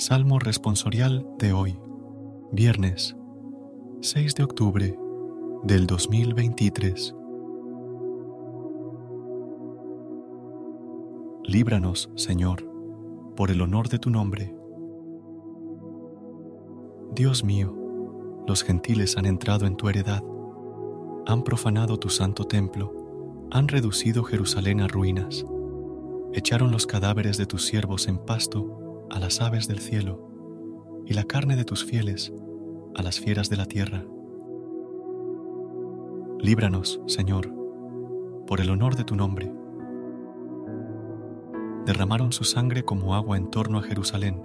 Salmo responsorial de hoy, viernes 6 de octubre del 2023. Líbranos, Señor, por el honor de tu nombre. Dios mío, los gentiles han entrado en tu heredad, han profanado tu santo templo, han reducido Jerusalén a ruinas, echaron los cadáveres de tus siervos en pasto, a las aves del cielo, y la carne de tus fieles a las fieras de la tierra. Líbranos, Señor, por el honor de tu nombre. Derramaron su sangre como agua en torno a Jerusalén,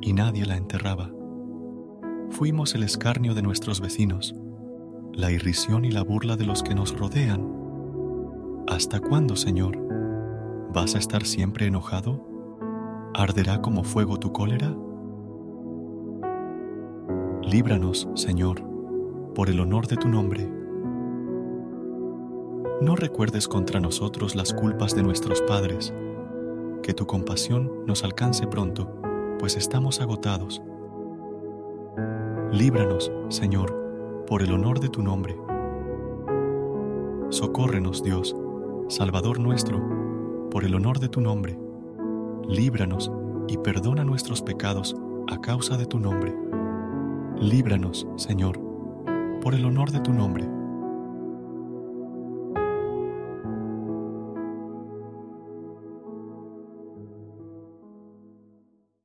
y nadie la enterraba. Fuimos el escarnio de nuestros vecinos, la irrisión y la burla de los que nos rodean. ¿Hasta cuándo, Señor? ¿Vas a estar siempre enojado? ¿Arderá como fuego tu cólera? Líbranos, Señor, por el honor de tu nombre. No recuerdes contra nosotros las culpas de nuestros padres, que tu compasión nos alcance pronto, pues estamos agotados. Líbranos, Señor, por el honor de tu nombre. Socórrenos, Dios, Salvador nuestro, por el honor de tu nombre líbranos y perdona nuestros pecados a causa de tu nombre. Líbranos, Señor, por el honor de tu nombre